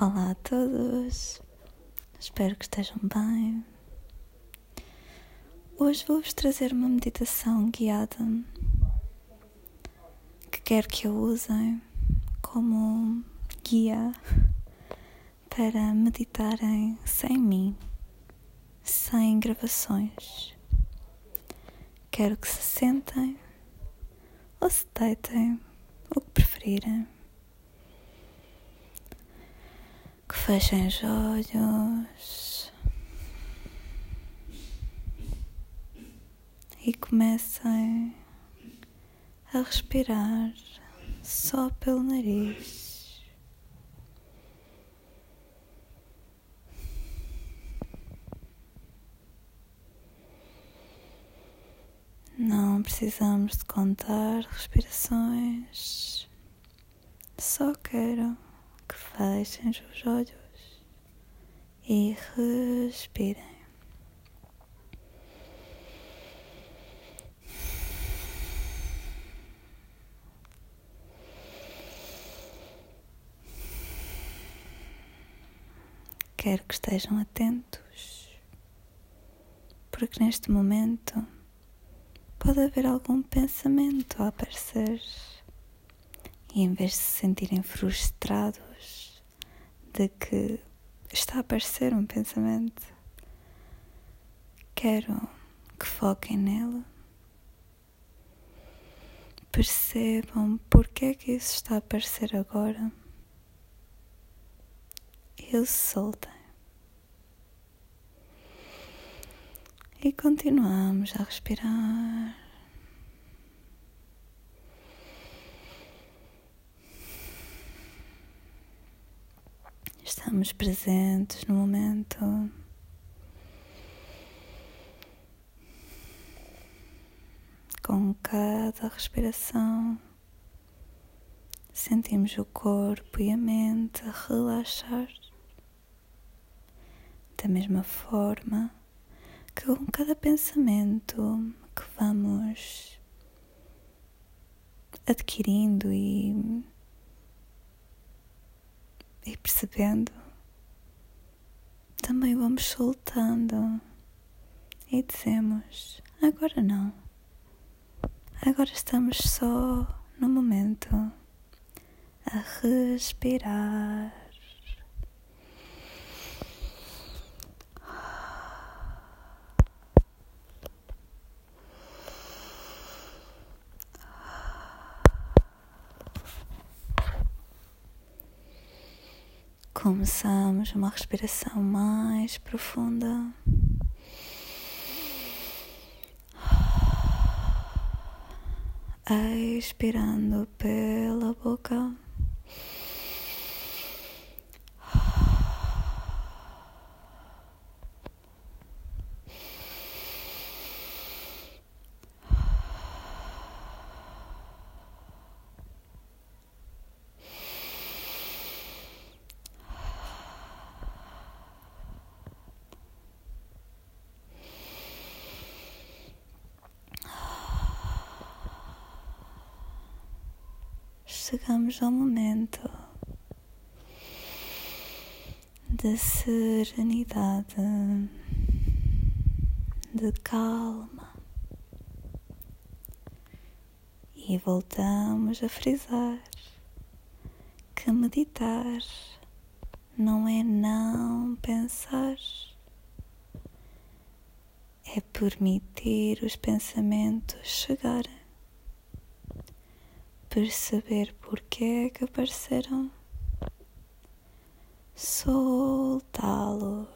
Olá a todos, espero que estejam bem. Hoje vou-vos trazer uma meditação guiada que quero que eu usem como guia para meditarem sem mim, sem gravações. Quero que se sentem ou se deitem, o que preferirem. Que fechem os olhos e comecem a respirar só pelo nariz. Não precisamos de contar respirações, só quero que fechem os olhos e respirem. Quero que estejam atentos, porque neste momento pode haver algum pensamento a aparecer. E em vez de se sentirem frustrados de que está a aparecer um pensamento, quero que foquem nele. Percebam porque é que isso está a aparecer agora e soltem. E continuamos a respirar. Estamos presentes no momento. Com cada respiração, sentimos o corpo e a mente relaxar. Da mesma forma que com cada pensamento que vamos adquirindo e e percebendo, também vamos soltando e dizemos: agora não, agora estamos só no momento a respirar. Começamos uma respiração mais profunda. Expirando pela boca. Chegamos ao momento de serenidade, de calma. E voltamos a frisar que meditar não é não pensar, é permitir os pensamentos chegarem perceber porque é que apareceram, soltá-los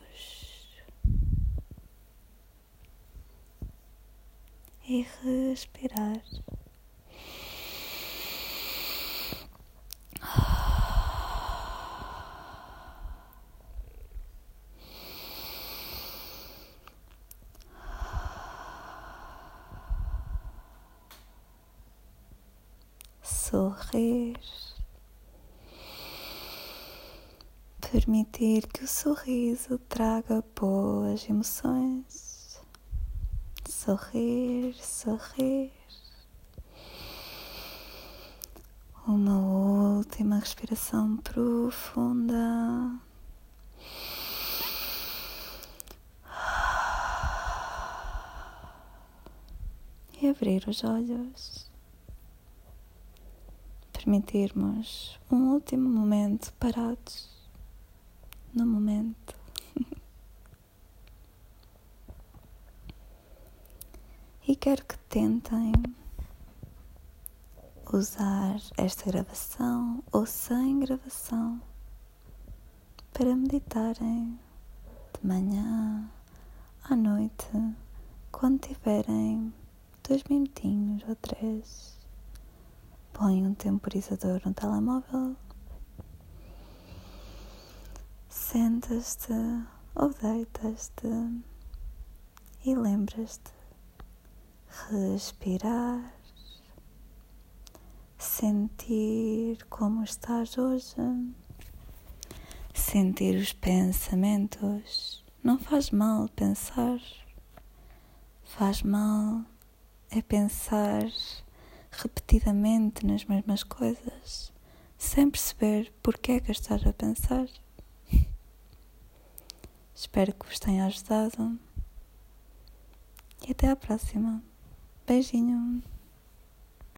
e respirar. Sorrir, permitir que o sorriso traga boas emoções, sorrir, sorrir. Uma última respiração profunda. E abrir os olhos. Permitirmos um último momento parados no momento. e quero que tentem usar esta gravação ou sem gravação para meditarem de manhã, à noite, quando tiverem dois minutinhos ou três. Põe um temporizador no telemóvel, sentas-te ou deitas-te e lembras-te. Respirar. Sentir como estás hoje, sentir os pensamentos. Não faz mal pensar, faz mal é pensar repetidamente nas mesmas coisas, sem perceber porque é que estás a pensar. Espero que vos tenha ajudado e até à próxima. Beijinho.